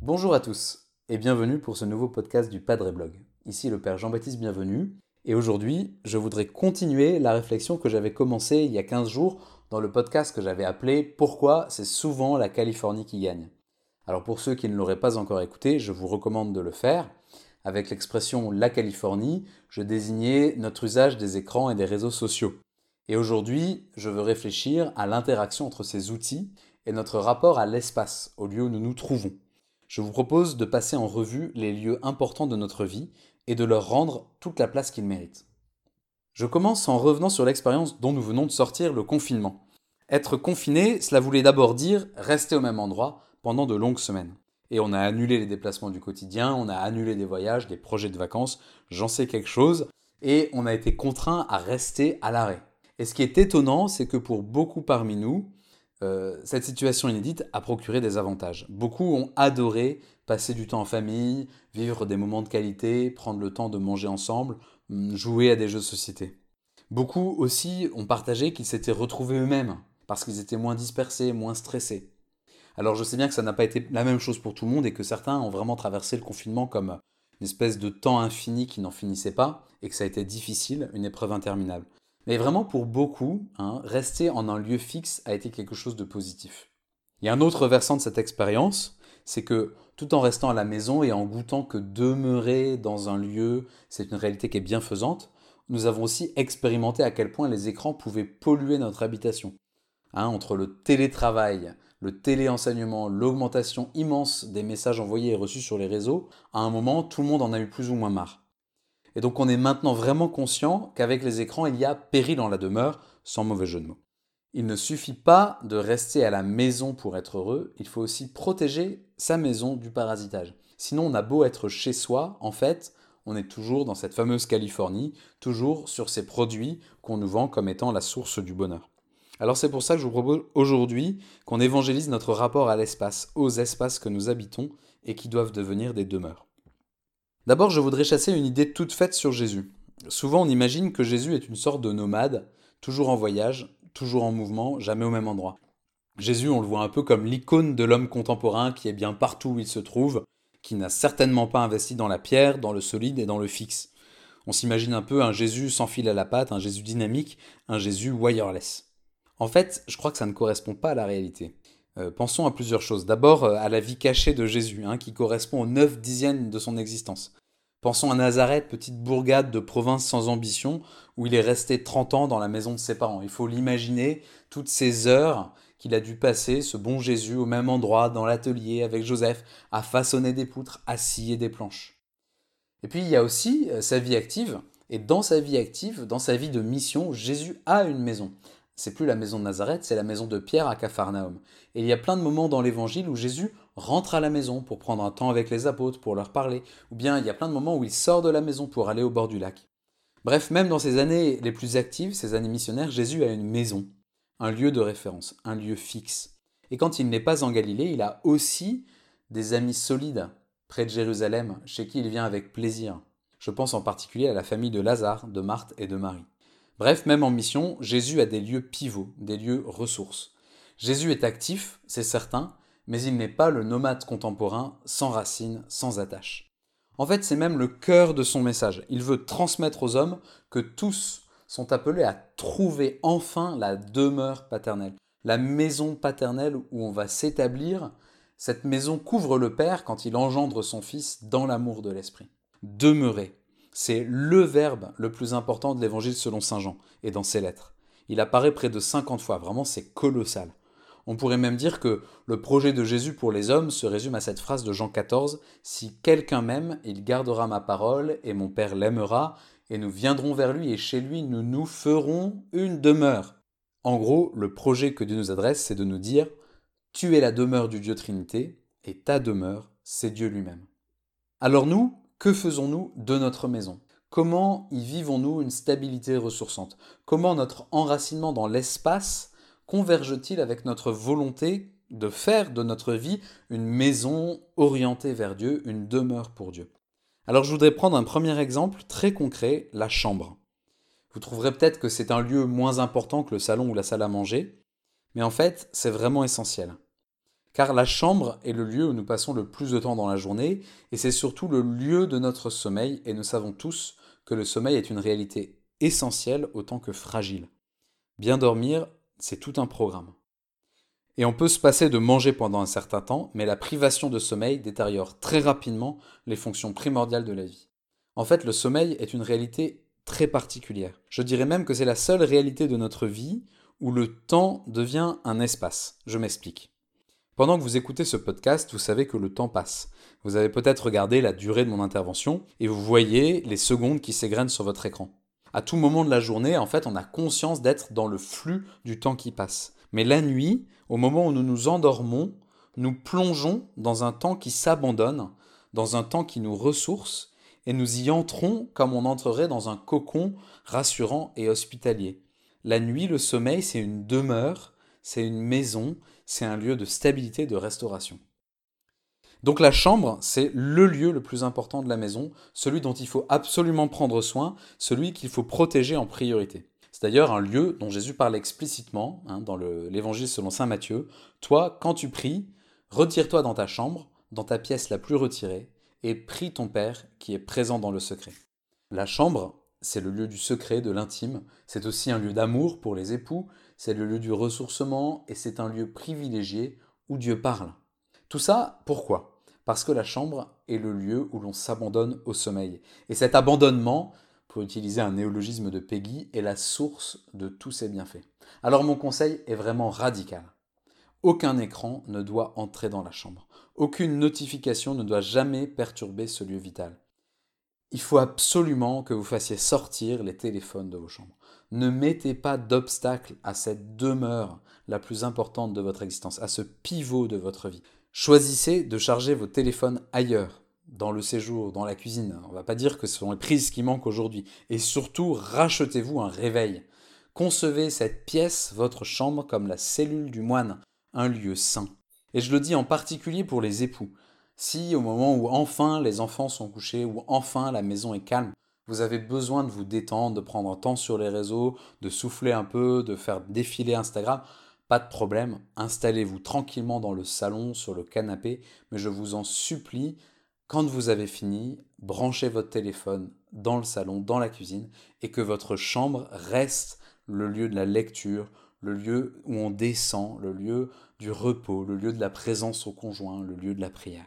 Bonjour à tous et bienvenue pour ce nouveau podcast du Padre Blog. Ici le Père Jean-Baptiste Bienvenu et aujourd'hui je voudrais continuer la réflexion que j'avais commencée il y a 15 jours dans le podcast que j'avais appelé Pourquoi c'est souvent la Californie qui gagne? Alors pour ceux qui ne l'auraient pas encore écouté, je vous recommande de le faire. Avec l'expression la Californie, je désignais notre usage des écrans et des réseaux sociaux. Et aujourd'hui, je veux réfléchir à l'interaction entre ces outils et notre rapport à l'espace, au lieu où nous nous trouvons. Je vous propose de passer en revue les lieux importants de notre vie et de leur rendre toute la place qu'ils méritent. Je commence en revenant sur l'expérience dont nous venons de sortir, le confinement. Être confiné, cela voulait d'abord dire rester au même endroit pendant de longues semaines. Et on a annulé les déplacements du quotidien, on a annulé des voyages, des projets de vacances, j'en sais quelque chose, et on a été contraint à rester à l'arrêt. Et ce qui est étonnant, c'est que pour beaucoup parmi nous, euh, cette situation inédite a procuré des avantages. Beaucoup ont adoré passer du temps en famille, vivre des moments de qualité, prendre le temps de manger ensemble, hum, jouer à des jeux de société. Beaucoup aussi ont partagé qu'ils s'étaient retrouvés eux-mêmes, parce qu'ils étaient moins dispersés, moins stressés. Alors je sais bien que ça n'a pas été la même chose pour tout le monde et que certains ont vraiment traversé le confinement comme une espèce de temps infini qui n'en finissait pas et que ça a été difficile, une épreuve interminable. Mais vraiment pour beaucoup, hein, rester en un lieu fixe a été quelque chose de positif. Il y a un autre versant de cette expérience, c'est que tout en restant à la maison et en goûtant que demeurer dans un lieu, c'est une réalité qui est bienfaisante, nous avons aussi expérimenté à quel point les écrans pouvaient polluer notre habitation. Hein, entre le télétravail, le téléenseignement, l'augmentation immense des messages envoyés et reçus sur les réseaux, à un moment, tout le monde en a eu plus ou moins marre. Et donc on est maintenant vraiment conscient qu'avec les écrans, il y a péril dans la demeure, sans mauvais jeu de mots. Il ne suffit pas de rester à la maison pour être heureux, il faut aussi protéger sa maison du parasitage. Sinon, on a beau être chez soi, en fait, on est toujours dans cette fameuse Californie, toujours sur ces produits qu'on nous vend comme étant la source du bonheur. Alors c'est pour ça que je vous propose aujourd'hui qu'on évangélise notre rapport à l'espace, aux espaces que nous habitons et qui doivent devenir des demeures. D'abord, je voudrais chasser une idée toute faite sur Jésus. Souvent, on imagine que Jésus est une sorte de nomade, toujours en voyage, toujours en mouvement, jamais au même endroit. Jésus, on le voit un peu comme l'icône de l'homme contemporain qui est bien partout où il se trouve, qui n'a certainement pas investi dans la pierre, dans le solide et dans le fixe. On s'imagine un peu un Jésus sans fil à la patte, un Jésus dynamique, un Jésus wireless. En fait, je crois que ça ne correspond pas à la réalité. Euh, pensons à plusieurs choses. D'abord euh, à la vie cachée de Jésus, hein, qui correspond aux neuf dixièmes de son existence. Pensons à Nazareth, petite bourgade de province sans ambition, où il est resté 30 ans dans la maison de ses parents. Il faut l'imaginer, toutes ces heures qu'il a dû passer, ce bon Jésus, au même endroit, dans l'atelier, avec Joseph, à façonner des poutres, à scier des planches. Et puis il y a aussi euh, sa vie active, et dans sa vie active, dans sa vie de mission, Jésus a une maison c'est plus la maison de Nazareth, c'est la maison de Pierre à Capharnaüm. Et il y a plein de moments dans l'évangile où Jésus rentre à la maison pour prendre un temps avec les apôtres, pour leur parler, ou bien il y a plein de moments où il sort de la maison pour aller au bord du lac. Bref, même dans ces années les plus actives, ces années missionnaires, Jésus a une maison, un lieu de référence, un lieu fixe. Et quand il n'est pas en Galilée, il a aussi des amis solides près de Jérusalem, chez qui il vient avec plaisir. Je pense en particulier à la famille de Lazare, de Marthe et de Marie. Bref, même en mission, Jésus a des lieux pivots, des lieux ressources. Jésus est actif, c'est certain, mais il n'est pas le nomade contemporain sans racines, sans attache. En fait, c'est même le cœur de son message. Il veut transmettre aux hommes que tous sont appelés à trouver enfin la demeure paternelle, la maison paternelle où on va s'établir. Cette maison couvre le Père quand il engendre son Fils dans l'amour de l'Esprit. Demeurer, c'est le verbe le plus important de l'évangile selon Saint Jean et dans ses lettres. Il apparaît près de 50 fois, vraiment c'est colossal. On pourrait même dire que le projet de Jésus pour les hommes se résume à cette phrase de Jean 14 Si quelqu'un m'aime, il gardera ma parole, et mon Père l'aimera, et nous viendrons vers lui, et chez lui nous nous ferons une demeure. En gros, le projet que Dieu nous adresse, c'est de nous dire Tu es la demeure du Dieu Trinité, et ta demeure, c'est Dieu lui-même. Alors nous, que faisons-nous de notre maison? Comment y vivons-nous une stabilité ressourçante? Comment notre enracinement dans l'espace converge-t-il avec notre volonté de faire de notre vie une maison orientée vers Dieu, une demeure pour Dieu? Alors je voudrais prendre un premier exemple très concret, la chambre. Vous trouverez peut-être que c'est un lieu moins important que le salon ou la salle à manger, mais en fait, c'est vraiment essentiel. Car la chambre est le lieu où nous passons le plus de temps dans la journée, et c'est surtout le lieu de notre sommeil, et nous savons tous que le sommeil est une réalité essentielle autant que fragile. Bien dormir, c'est tout un programme. Et on peut se passer de manger pendant un certain temps, mais la privation de sommeil détériore très rapidement les fonctions primordiales de la vie. En fait, le sommeil est une réalité très particulière. Je dirais même que c'est la seule réalité de notre vie où le temps devient un espace. Je m'explique. Pendant que vous écoutez ce podcast, vous savez que le temps passe. Vous avez peut-être regardé la durée de mon intervention et vous voyez les secondes qui s'égrènent sur votre écran. À tout moment de la journée, en fait, on a conscience d'être dans le flux du temps qui passe. Mais la nuit, au moment où nous nous endormons, nous plongeons dans un temps qui s'abandonne, dans un temps qui nous ressource, et nous y entrons comme on entrerait dans un cocon rassurant et hospitalier. La nuit, le sommeil, c'est une demeure, c'est une maison, c'est un lieu de stabilité, de restauration. Donc la chambre, c'est le lieu le plus important de la maison, celui dont il faut absolument prendre soin, celui qu'il faut protéger en priorité. C'est d'ailleurs un lieu dont Jésus parle explicitement hein, dans l'évangile selon Saint Matthieu. Toi, quand tu pries, retire-toi dans ta chambre, dans ta pièce la plus retirée, et prie ton Père qui est présent dans le secret. La chambre, c'est le lieu du secret, de l'intime, c'est aussi un lieu d'amour pour les époux, c'est le lieu du ressourcement, et c'est un lieu privilégié où Dieu parle. Tout ça, pourquoi? Parce que la chambre est le lieu où l'on s'abandonne au sommeil. Et cet abandonnement, pour utiliser un néologisme de Peggy, est la source de tous ses bienfaits. Alors mon conseil est vraiment radical. Aucun écran ne doit entrer dans la chambre. Aucune notification ne doit jamais perturber ce lieu vital. Il faut absolument que vous fassiez sortir les téléphones de vos chambres. Ne mettez pas d'obstacle à cette demeure la plus importante de votre existence, à ce pivot de votre vie. Choisissez de charger vos téléphones ailleurs, dans le séjour, dans la cuisine. On ne va pas dire que ce sont les prises qui manquent aujourd'hui. Et surtout, rachetez-vous un réveil. Concevez cette pièce, votre chambre, comme la cellule du moine, un lieu saint. Et je le dis en particulier pour les époux. Si au moment où enfin les enfants sont couchés, ou enfin la maison est calme, vous avez besoin de vous détendre, de prendre un temps sur les réseaux, de souffler un peu, de faire défiler Instagram, pas de problème, installez-vous tranquillement dans le salon, sur le canapé, mais je vous en supplie, quand vous avez fini, branchez votre téléphone dans le salon, dans la cuisine, et que votre chambre reste le lieu de la lecture, le lieu où on descend, le lieu du repos, le lieu de la présence au conjoint, le lieu de la prière.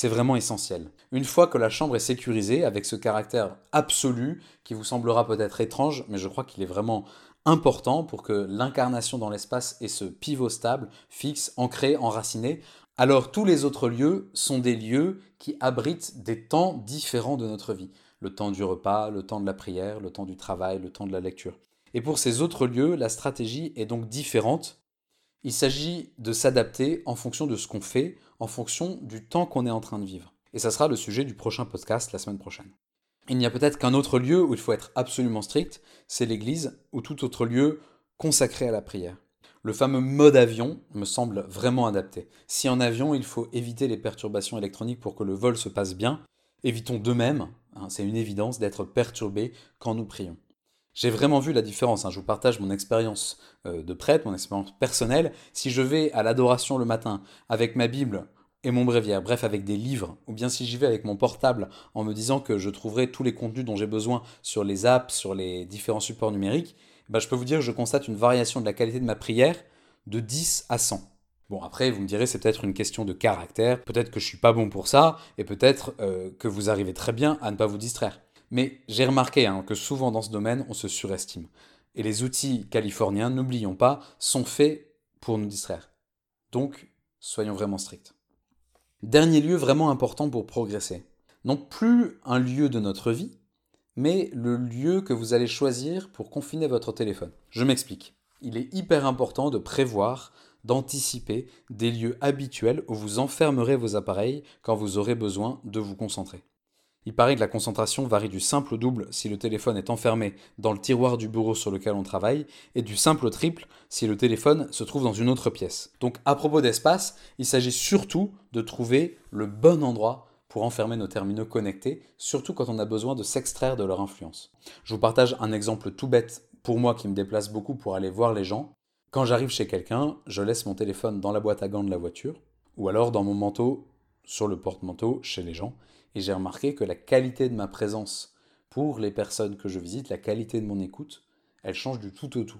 C'est vraiment essentiel. Une fois que la chambre est sécurisée, avec ce caractère absolu qui vous semblera peut-être étrange, mais je crois qu'il est vraiment important pour que l'incarnation dans l'espace ait ce pivot stable, fixe, ancré, enraciné, alors tous les autres lieux sont des lieux qui abritent des temps différents de notre vie. Le temps du repas, le temps de la prière, le temps du travail, le temps de la lecture. Et pour ces autres lieux, la stratégie est donc différente. Il s'agit de s'adapter en fonction de ce qu'on fait, en fonction du temps qu'on est en train de vivre. Et ça sera le sujet du prochain podcast la semaine prochaine. Il n'y a peut-être qu'un autre lieu où il faut être absolument strict, c'est l'église ou tout autre lieu consacré à la prière. Le fameux mode avion me semble vraiment adapté. Si en avion il faut éviter les perturbations électroniques pour que le vol se passe bien, évitons de même, hein, c'est une évidence, d'être perturbés quand nous prions. J'ai vraiment vu la différence, hein. je vous partage mon expérience euh, de prêtre, mon expérience personnelle. Si je vais à l'adoration le matin avec ma Bible et mon bréviaire, bref avec des livres, ou bien si j'y vais avec mon portable en me disant que je trouverai tous les contenus dont j'ai besoin sur les apps, sur les différents supports numériques, bah, je peux vous dire que je constate une variation de la qualité de ma prière de 10 à 100. Bon, après, vous me direz, c'est peut-être une question de caractère, peut-être que je suis pas bon pour ça, et peut-être euh, que vous arrivez très bien à ne pas vous distraire. Mais j'ai remarqué hein, que souvent dans ce domaine, on se surestime. Et les outils californiens, n'oublions pas, sont faits pour nous distraire. Donc, soyons vraiment stricts. Dernier lieu vraiment important pour progresser. Non plus un lieu de notre vie, mais le lieu que vous allez choisir pour confiner votre téléphone. Je m'explique. Il est hyper important de prévoir, d'anticiper des lieux habituels où vous enfermerez vos appareils quand vous aurez besoin de vous concentrer. Il paraît que la concentration varie du simple au double si le téléphone est enfermé dans le tiroir du bureau sur lequel on travaille, et du simple au triple si le téléphone se trouve dans une autre pièce. Donc à propos d'espace, il s'agit surtout de trouver le bon endroit pour enfermer nos terminaux connectés, surtout quand on a besoin de s'extraire de leur influence. Je vous partage un exemple tout bête pour moi qui me déplace beaucoup pour aller voir les gens. Quand j'arrive chez quelqu'un, je laisse mon téléphone dans la boîte à gants de la voiture, ou alors dans mon manteau, sur le porte-manteau, chez les gens, et j'ai remarqué que la qualité de ma présence pour les personnes que je visite, la qualité de mon écoute, elle change du tout au tout.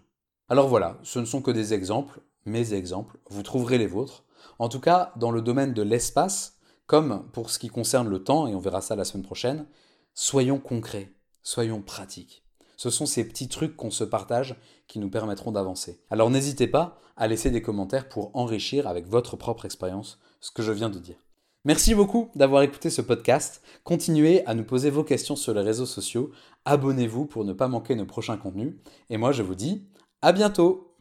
Alors voilà, ce ne sont que des exemples, mes exemples, vous trouverez les vôtres. En tout cas, dans le domaine de l'espace, comme pour ce qui concerne le temps, et on verra ça la semaine prochaine, soyons concrets, soyons pratiques. Ce sont ces petits trucs qu'on se partage qui nous permettront d'avancer. Alors n'hésitez pas à laisser des commentaires pour enrichir avec votre propre expérience ce que je viens de dire. Merci beaucoup d'avoir écouté ce podcast. Continuez à nous poser vos questions sur les réseaux sociaux. Abonnez-vous pour ne pas manquer nos prochains contenus. Et moi, je vous dis à bientôt